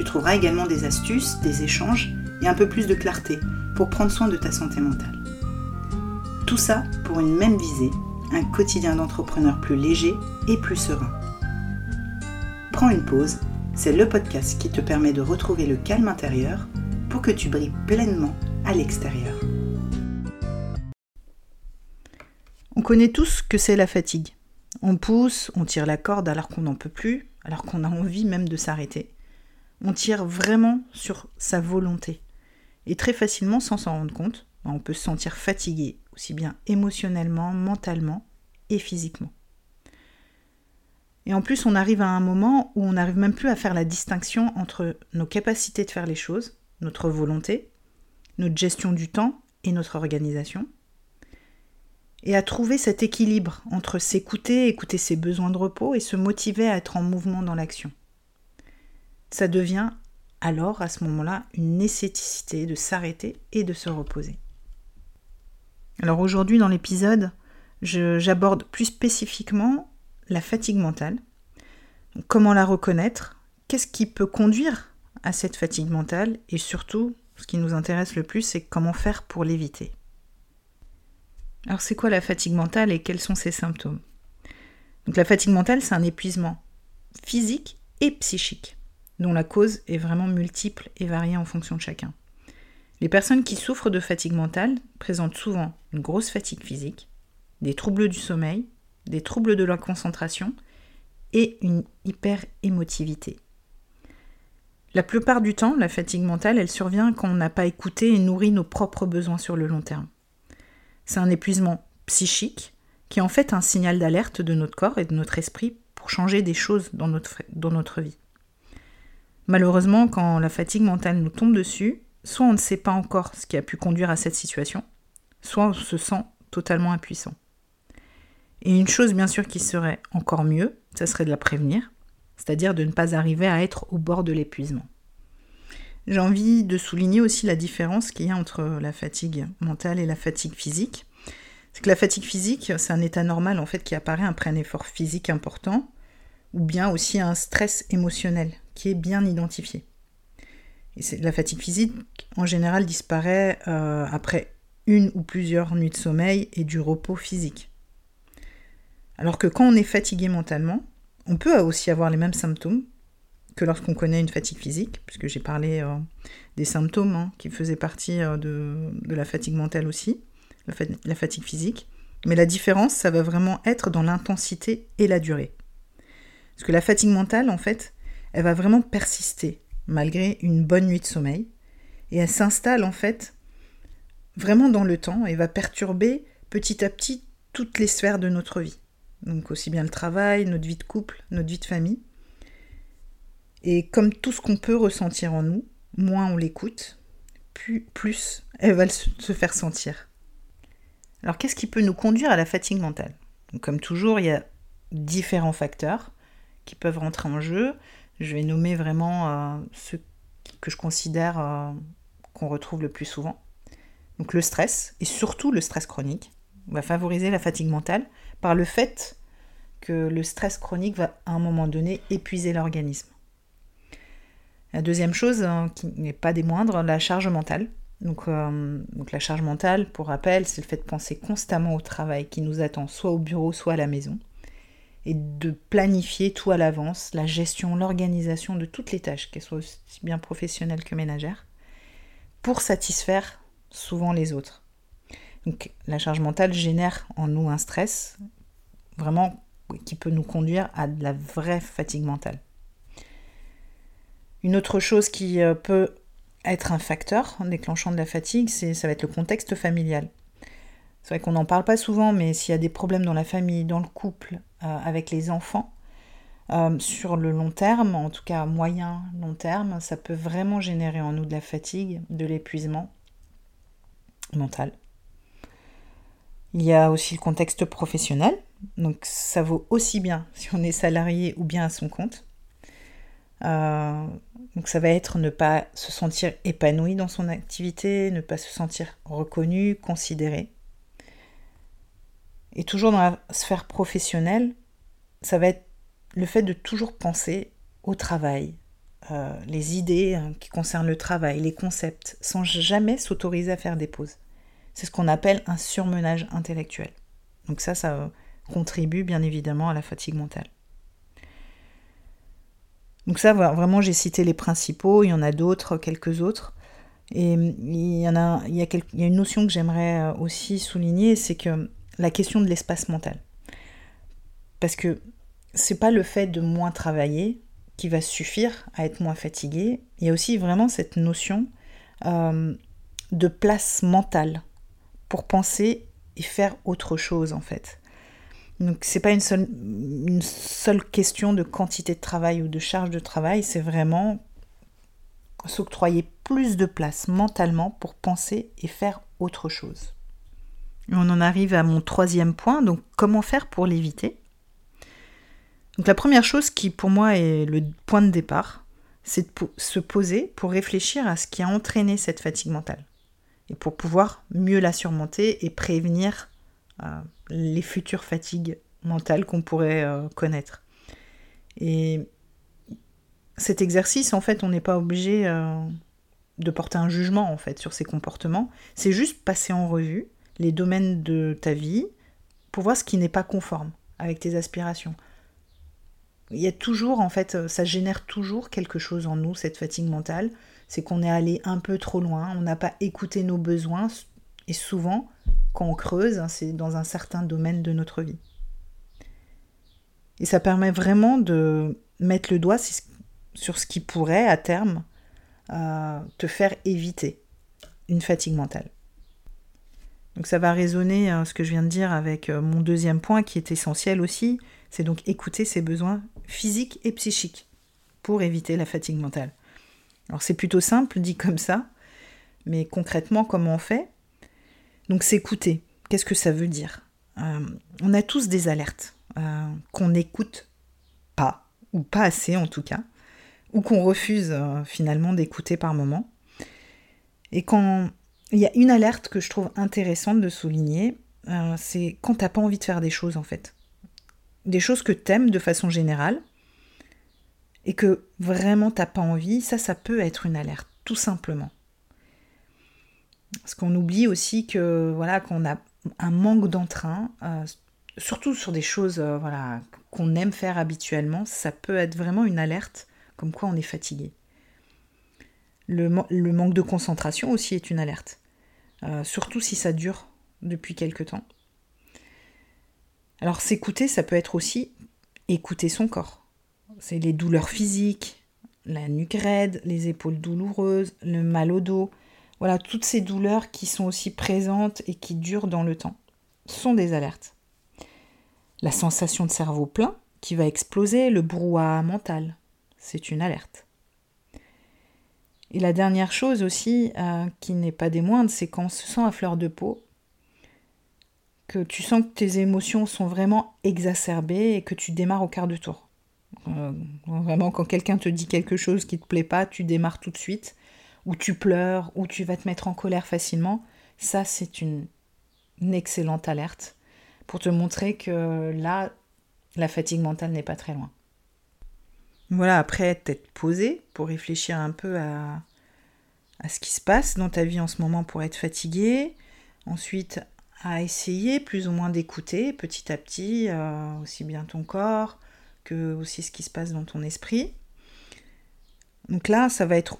Tu trouveras également des astuces, des échanges et un peu plus de clarté pour prendre soin de ta santé mentale. Tout ça pour une même visée, un quotidien d'entrepreneur plus léger et plus serein. Prends une pause, c'est le podcast qui te permet de retrouver le calme intérieur pour que tu brilles pleinement à l'extérieur. On connaît tous que c'est la fatigue. On pousse, on tire la corde alors qu'on n'en peut plus, alors qu'on a envie même de s'arrêter. On tire vraiment sur sa volonté. Et très facilement, sans s'en rendre compte, on peut se sentir fatigué, aussi bien émotionnellement, mentalement et physiquement. Et en plus, on arrive à un moment où on n'arrive même plus à faire la distinction entre nos capacités de faire les choses, notre volonté, notre gestion du temps et notre organisation, et à trouver cet équilibre entre s'écouter, écouter ses besoins de repos et se motiver à être en mouvement dans l'action. Ça devient alors à ce moment-là une nécessité de s'arrêter et de se reposer. Alors aujourd'hui dans l'épisode, j'aborde plus spécifiquement la fatigue mentale. comment la reconnaître? Qu'est-ce qui peut conduire à cette fatigue mentale? Et surtout, ce qui nous intéresse le plus, c'est comment faire pour l'éviter. Alors c'est quoi la fatigue mentale et quels sont ses symptômes? Donc la fatigue mentale, c'est un épuisement physique et psychique, dont la cause est vraiment multiple et variée en fonction de chacun. Les personnes qui souffrent de fatigue mentale présentent souvent une grosse fatigue physique, des troubles du sommeil, des troubles de la concentration et une hyper-émotivité. La plupart du temps, la fatigue mentale, elle survient quand on n'a pas écouté et nourri nos propres besoins sur le long terme. C'est un épuisement psychique qui est en fait un signal d'alerte de notre corps et de notre esprit pour changer des choses dans notre, dans notre vie. Malheureusement, quand la fatigue mentale nous tombe dessus, soit on ne sait pas encore ce qui a pu conduire à cette situation, soit on se sent totalement impuissant. Et une chose bien sûr qui serait encore mieux, ça serait de la prévenir, c'est-à-dire de ne pas arriver à être au bord de l'épuisement. J'ai envie de souligner aussi la différence qu'il y a entre la fatigue mentale et la fatigue physique. C'est que la fatigue physique, c'est un état normal en fait qui apparaît après un effort physique important, ou bien aussi un stress émotionnel est bien identifié. Et la fatigue physique, en général, disparaît euh, après une ou plusieurs nuits de sommeil et du repos physique. Alors que quand on est fatigué mentalement, on peut aussi avoir les mêmes symptômes, que lorsqu'on connaît une fatigue physique, puisque j'ai parlé euh, des symptômes hein, qui faisaient partie euh, de, la fatigue mentale aussi, la, fatigue physique. Mais la différence, ça va vraiment être dans l'intensité et la durée. Parce que la fatigue mentale, en fait, elle va vraiment persister malgré une bonne nuit de sommeil. Et elle s'installe, en fait, vraiment dans le temps et va perturber petit à petit toutes les sphères de notre vie. Donc aussi bien le travail, notre vie de couple, notre vie de famille. Et comme tout ce qu'on peut ressentir en nous, moins on l'écoute, plus, elle va se faire sentir. Alors qu'est-ce qui peut nous conduire à la fatigue mentale? Comme toujours, il y a différents facteurs qui peuvent rentrer en jeu. Je vais nommer vraiment euh, ceux que je considère euh, qu'on retrouve le plus souvent. Donc le stress, et surtout le stress chronique, va favoriser la fatigue mentale par le fait que le stress chronique va à un moment donné épuiser l'organisme. La deuxième chose, hein, qui n'est pas des moindres, la charge mentale. Euh, donc, la charge mentale, pour rappel, c'est le fait de penser constamment au travail qui nous attend, soit au bureau, soit à la maison, et de planifier tout à l'avance, la gestion, l'organisation de toutes les tâches, qu'elles soient aussi bien professionnelles que ménagères, pour satisfaire souvent les autres. Donc la charge mentale génère en nous un stress vraiment qui peut nous conduire à de la vraie fatigue mentale. Une autre chose qui euh, peut être un facteur déclenchant de la fatigue, c'est ça va être le contexte familial. C'est vrai qu'on n'en parle pas souvent, mais s'il y a des problèmes dans la famille, dans le couple, avec les enfants, euh, sur le long terme, en tout cas moyen long terme, ça peut vraiment générer en nous de la fatigue, de l'épuisement mental. Il y a aussi le contexte professionnel, donc ça vaut aussi bien si on est salarié ou bien à son compte. Euh, donc ça va être ne pas se sentir épanoui dans son activité, ne pas se sentir reconnu, considéré. Et toujours dans la sphère professionnelle, ça va être le fait de toujours penser au travail, euh, les idées hein, qui concernent le travail, les concepts, sans jamais s'autoriser à faire des pauses. C'est ce qu'on appelle un surmenage intellectuel. Donc ça, ça contribue bien évidemment à la fatigue mentale. Donc ça, vraiment, j'ai cité les principaux, il y en a d'autres, quelques autres. Et il y, en a, il, y a il y a une notion que j'aimerais euh, aussi souligner, c'est que la question de l'espace mental. Parce que c'est pas le fait de moins travailler qui va suffire à être moins fatigué. Il y a aussi vraiment cette notion euh, de place mentale pour penser et faire autre chose en fait. Donc c'est pas une seule, une seule question de quantité de travail ou de charge de travail, c'est vraiment s'octroyer plus de place mentalement pour penser et faire autre chose. On en arrive à mon troisième point, donc comment faire pour l'éviter? Donc la première chose qui pour moi est le point de départ, c'est de se poser pour réfléchir à ce qui a entraîné cette fatigue mentale et pour pouvoir mieux la surmonter et prévenir euh, les futures fatigues mentales qu'on pourrait euh, connaître. Et cet exercice, en fait, on n'est pas obligé euh, de porter un jugement en fait sur ces comportements. C'est juste passer en revue les domaines de ta vie pour voir ce qui n'est pas conforme avec tes aspirations il y a toujours, en fait, euh, ça génère toujours quelque chose en nous, cette fatigue mentale. C'est qu'on est allé un peu trop loin, on n'a pas écouté nos besoins. Et souvent, quand on creuse, hein, c'est dans un certain domaine de notre vie. Et ça permet vraiment de mettre le doigt sur ce qui pourrait, à terme, euh, te faire éviter une fatigue mentale. Donc ça va résonner hein, ce que je viens de dire avec euh, mon deuxième point qui est essentiel aussi, c'est donc écouter ses besoins physiques et psychiques pour éviter la fatigue mentale. Alors c'est plutôt simple dit comme ça, mais concrètement comment on fait? Donc s'écouter, qu'est-ce que ça veut dire? Euh, On a tous des alertes euh, qu'on n'écoute pas, ou pas assez en tout cas, ou qu'on refuse finalement d'écouter par moment. Et quand il y a une alerte que je trouve intéressante de souligner, c'est quand t'as pas envie de faire des choses en fait des choses que t'aimes de façon générale et que vraiment t'as pas envie, ça, ça peut être une alerte, tout simplement. Parce qu'on oublie aussi voilà qu'on a un manque d'entrain, euh, surtout sur des choses euh, voilà qu'on aime faire habituellement, ça peut être vraiment une alerte comme quoi on est fatigué. Le, manque de concentration aussi est une alerte, euh, surtout si ça dure depuis quelque temps. Alors s'écouter, ça peut être aussi écouter son corps. C'est les douleurs physiques, la nuque raide, les épaules douloureuses, le mal au dos. Voilà, toutes ces douleurs qui sont aussi présentes et qui durent dans le temps sont des alertes. La sensation de cerveau plein qui va exploser, le brouhaha mental, c'est une alerte. Et la dernière chose aussi, euh, qui n'est pas des moindres, c'est quand on se sent à fleur de peau, que tu sens que tes émotions sont vraiment exacerbées et que tu démarres au quart de tour. Euh, vraiment, quand quelqu'un te dit quelque chose qui te plaît pas, tu démarres tout de suite, ou tu pleures, ou tu vas te mettre en colère facilement. Ça, c'est une, excellente alerte pour te montrer que là, la fatigue mentale n'est pas très loin. Voilà, après t'être posé pour réfléchir un peu à, à ce qui se passe dans ta vie en ce moment pour être fatigué. Ensuite, à essayer plus ou moins d'écouter petit à petit euh, aussi bien ton corps que aussi ce qui se passe dans ton esprit. Donc là, ça va être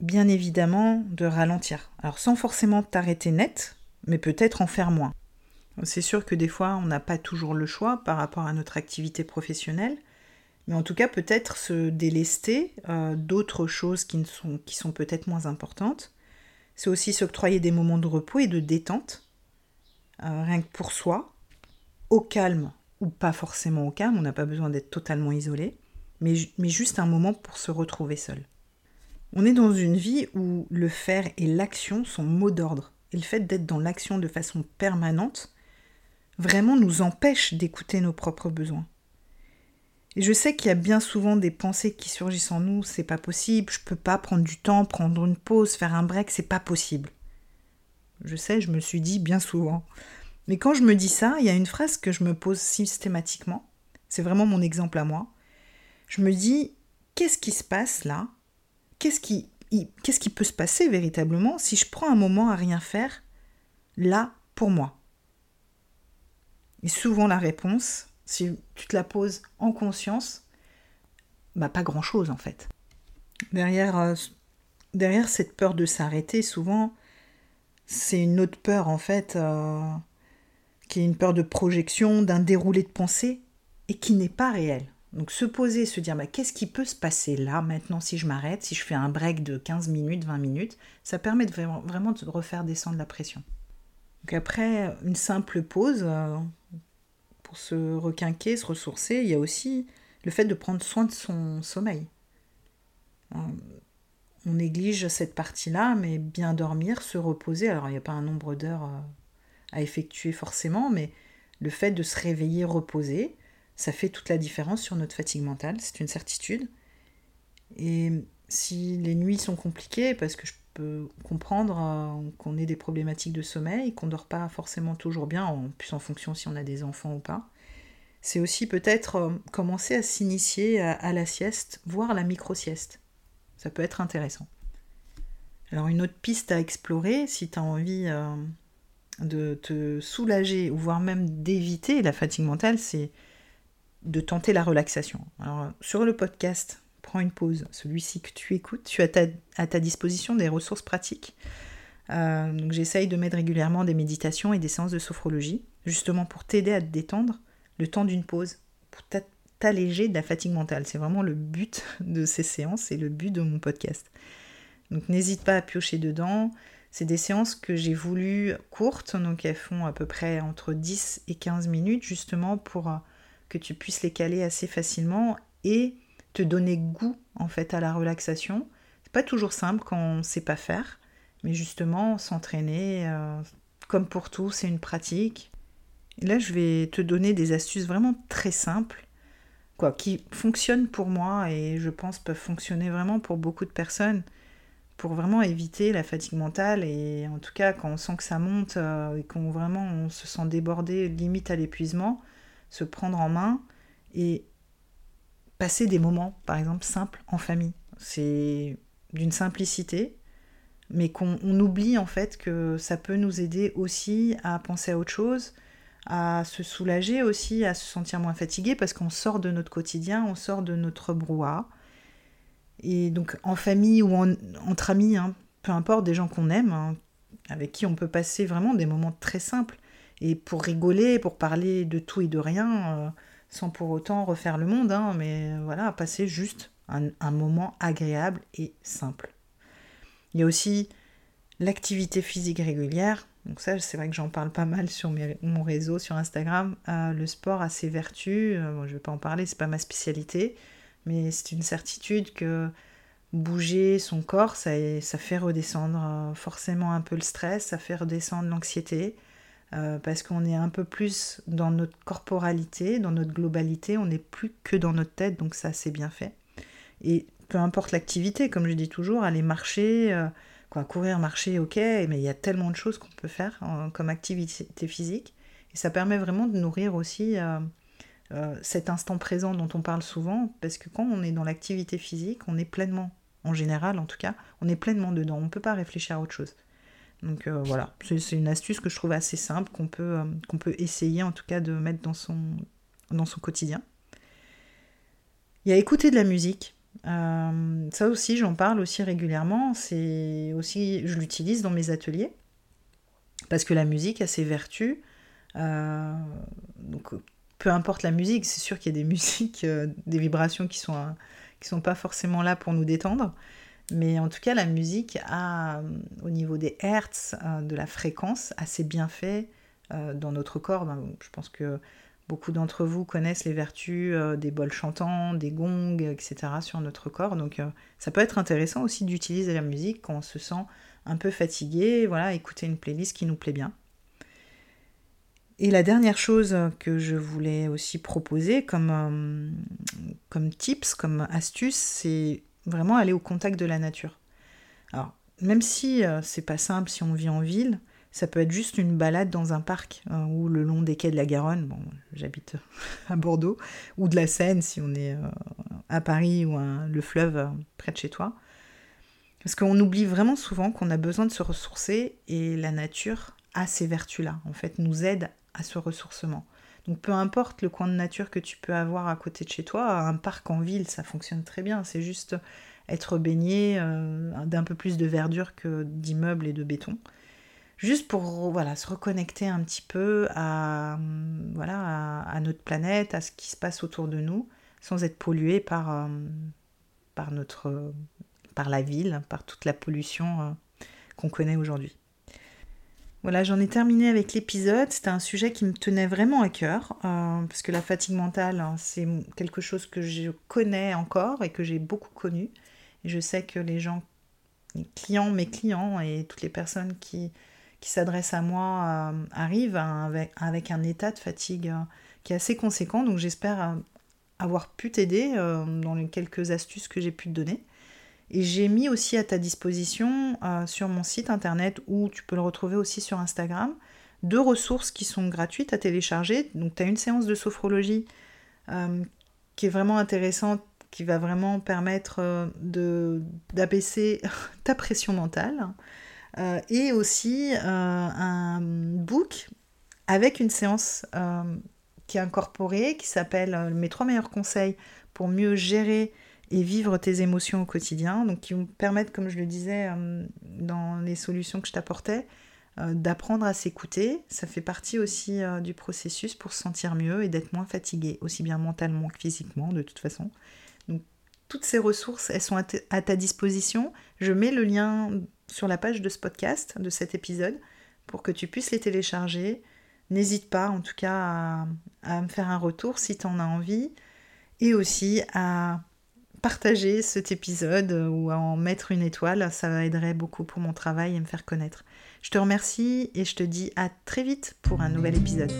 bien évidemment de ralentir. Alors sans forcément t'arrêter net, mais peut-être en faire moins. C'est sûr que des fois, on n'a pas toujours le choix par rapport à notre activité professionnelle, mais en tout cas peut-être se délester euh, d'autres choses qui, sont, peut-être moins importantes. C'est aussi s'octroyer des moments de repos et de détente euh, rien que pour soi, au calme ou pas forcément au calme, on n'a pas besoin d'être totalement isolé, mais juste un moment pour se retrouver seul. On est dans une vie où le faire et l'action sont mots d'ordre. Et le fait d'être dans l'action de façon permanente vraiment nous empêche d'écouter nos propres besoins. Et je sais qu'il y a bien souvent des pensées qui surgissent en nous, c'est pas possible, je peux pas prendre du temps, prendre une pause, faire un break, c'est pas possible. Je sais, je me suis dit bien souvent. Mais quand je me dis ça, il y a une phrase que je me pose systématiquement. C'est vraiment mon exemple à moi. Je me dis, qu'est-ce qui se passe là? Qu'est-ce qui, qu'est-ce qui peut se passer véritablement si je prends un moment à rien faire là pour moi? Et souvent la réponse, si tu te la poses en conscience, bah pas grand-chose en fait. Derrière, euh, derrière cette peur de s'arrêter, souvent, c'est une autre peur en fait. Euh, qui est une peur de projection, d'un déroulé de pensée, et qui n'est pas réel. Donc se poser, se dire bah, qu'est-ce qui peut se passer là maintenant si je m'arrête, si je fais un break de 15 minutes, 20 minutes, ça permet de vraiment, vraiment de refaire descendre la pression. Donc après une simple pause, euh, pour se requinquer, se ressourcer, il y a aussi le fait de prendre soin de son sommeil. On néglige cette partie-là, mais bien dormir, se reposer, alors il n'y a pas un nombre d'heures euh, à effectuer forcément, mais le fait de se réveiller reposer, ça fait toute la différence sur notre fatigue mentale, c'est une certitude. Et si les nuits sont compliquées, parce que je comprendre euh, qu'on ait des problématiques de sommeil, qu'on dort pas forcément toujours bien, en plus en fonction si on a des enfants ou pas, c'est aussi peut-être euh, commencer à s'initier à, la sieste, voire la micro-sieste. Ça peut être intéressant. Alors une autre piste à explorer, si tu as envie euh, de te soulager, ou voire même d'éviter la fatigue mentale, c'est de tenter la relaxation. Alors, sur le podcast, prends une pause, celui-ci que tu écoutes, tu as à ta disposition des ressources pratiques. Euh, j'essaye de mettre régulièrement des méditations et des séances de sophrologie, justement pour t'aider à te détendre le temps d'une pause, pour t'alléger de la fatigue mentale. C'est vraiment le but de ces séances et le but de mon podcast. Donc n'hésite pas à piocher dedans. C'est des séances que j'ai voulu courtes, donc elles font à peu près entre 10 et 15 minutes justement pour que tu puisses les caler assez facilement et te donner goût en fait à la relaxation. C'est pas toujours simple quand on sait pas faire, mais justement s'entraîner, euh, comme pour tout, c'est une pratique. Et là, je vais te donner des astuces vraiment très simples, quoi, qui fonctionnent pour moi et je pense peuvent fonctionner vraiment pour beaucoup de personnes pour vraiment éviter la fatigue mentale et en tout cas quand on sent que ça monte euh, et qu'on vraiment on se sent débordé limite à l'épuisement, se prendre en main et passer des moments par exemple simples en famille. C'est d'une simplicité mais qu'on oublie en fait que ça peut nous aider aussi à penser à autre chose, à se soulager aussi, à se sentir moins fatigué parce qu'on sort de notre quotidien, on sort de notre brouhaha et donc en famille ou entre amis, hein, peu importe, des gens qu'on aime, hein, avec qui on peut passer vraiment des moments très simples. Et pour rigoler, pour parler de tout et de rien, euh, sans pour autant refaire le monde, hein, mais voilà, passer juste un, moment agréable et simple. Il y a aussi l'activité physique régulière. Donc ça, c'est vrai que j'en parle pas mal sur mon réseau, sur Instagram. Euh, le sport a ses vertus. Euh, je vais pas en parler, c'est pas ma spécialité mais c'est une certitude que bouger son corps, ça, fait redescendre euh, forcément un peu le stress, ça fait redescendre l'anxiété, euh, parce qu'on est un peu plus dans notre corporalité, dans notre globalité, on n'est plus que dans notre tête, donc ça c'est bien fait. Et peu importe l'activité, comme je dis toujours, aller marcher, euh, quoi, courir, marcher, ok, mais il y a tellement de choses qu'on peut faire comme activité physique, et ça permet vraiment de nourrir aussi euh, cet instant présent dont on parle souvent, parce que quand on est dans l'activité physique, on est pleinement, en général en tout cas, on est pleinement dedans, on ne peut pas réfléchir à autre chose. Donc euh, voilà, c'est une astuce que je trouve assez simple, qu'on peut, euh, essayer en tout cas de mettre dans son, quotidien. Il y a écouter de la musique. ça aussi, j'en parle aussi régulièrement. C'est aussi, je l'utilise dans mes ateliers parce que la musique a ses vertus. donc, peu importe la musique, c'est sûr qu'il y a des musiques, euh, des vibrations qui sont, euh, qui sont pas forcément là pour nous détendre. Mais en tout cas, la musique a, euh, au niveau des hertz, de la fréquence, assez bien fait dans notre corps. Ben, je pense que Beaucoup d'entre vous connaissent les vertus euh, des bols chantants, des gongs, etc. sur notre corps. Donc euh, ça peut être intéressant aussi d'utiliser la musique quand on se sent un peu fatigué, voilà, écouter une playlist qui nous plaît bien. Et la dernière chose que je voulais aussi proposer comme, euh, comme tips, comme astuce, c'est vraiment aller au contact de la nature. Alors, même si c'est pas simple si on vit en ville, ça peut être juste une balade dans un parc euh, ou le long des quais de la Garonne. Bon, j'habite à Bordeaux ou de la Seine si on est euh, à Paris ou le fleuve euh, près de chez toi. Parce qu'on oublie vraiment souvent qu'on a besoin de se ressourcer et la nature a ces vertus-là. En fait, nous aide à ce ressourcement. Donc peu importe le coin de nature que tu peux avoir à côté de chez toi, un parc en ville, ça fonctionne très bien. C'est juste être baigné d'un peu plus de verdure que d'immeubles et de béton juste pour voilà, se reconnecter un petit peu à, voilà, à, notre planète, à ce qui se passe autour de nous, sans être pollué par, euh, par, notre, par la ville, par toute la pollution euh, qu'on connaît aujourd'hui. Voilà, j'en ai terminé avec l'épisode. C'était un sujet qui me tenait vraiment à cœur, euh, parce que la fatigue mentale, hein, c'est quelque chose que je connais encore et que j'ai beaucoup connu. Et je sais que les gens, les clients, mes clients et toutes les personnes qui, qui s'adresse à moi euh, arrive avec, un état de fatigue euh, qui est assez conséquent. Donc j'espère euh, avoir pu t'aider dans les quelques astuces que j'ai pu te donner. Et j'ai mis aussi à ta disposition sur mon site internet où tu peux le retrouver aussi sur Instagram deux ressources qui sont gratuites à télécharger. Donc tu as une séance de sophrologie qui est vraiment intéressante, qui va vraiment permettre d'abaisser ta pression mentale. Euh, et aussi euh, un book avec une séance euh, qui est incorporée, qui s'appelle Mes trois meilleurs conseils pour mieux gérer et vivre tes émotions au quotidien, donc qui vous permettent, comme je le disais dans les solutions que je t'apportais, d'apprendre à s'écouter. Ça fait partie aussi du processus pour se sentir mieux et d'être moins fatigué, aussi bien mentalement que physiquement, de toute façon. Donc, toutes ces ressources, elles sont à ta disposition. Je mets le lien sur la page de ce podcast, de cet épisode, pour que tu puisses les télécharger. N'hésite pas en tout cas à, me faire un retour si tu en as envie et aussi à partager cet épisode ou à en mettre une étoile, ça aiderait beaucoup pour mon travail et me faire connaître. Je te remercie et je te dis à très vite pour un nouvel épisode.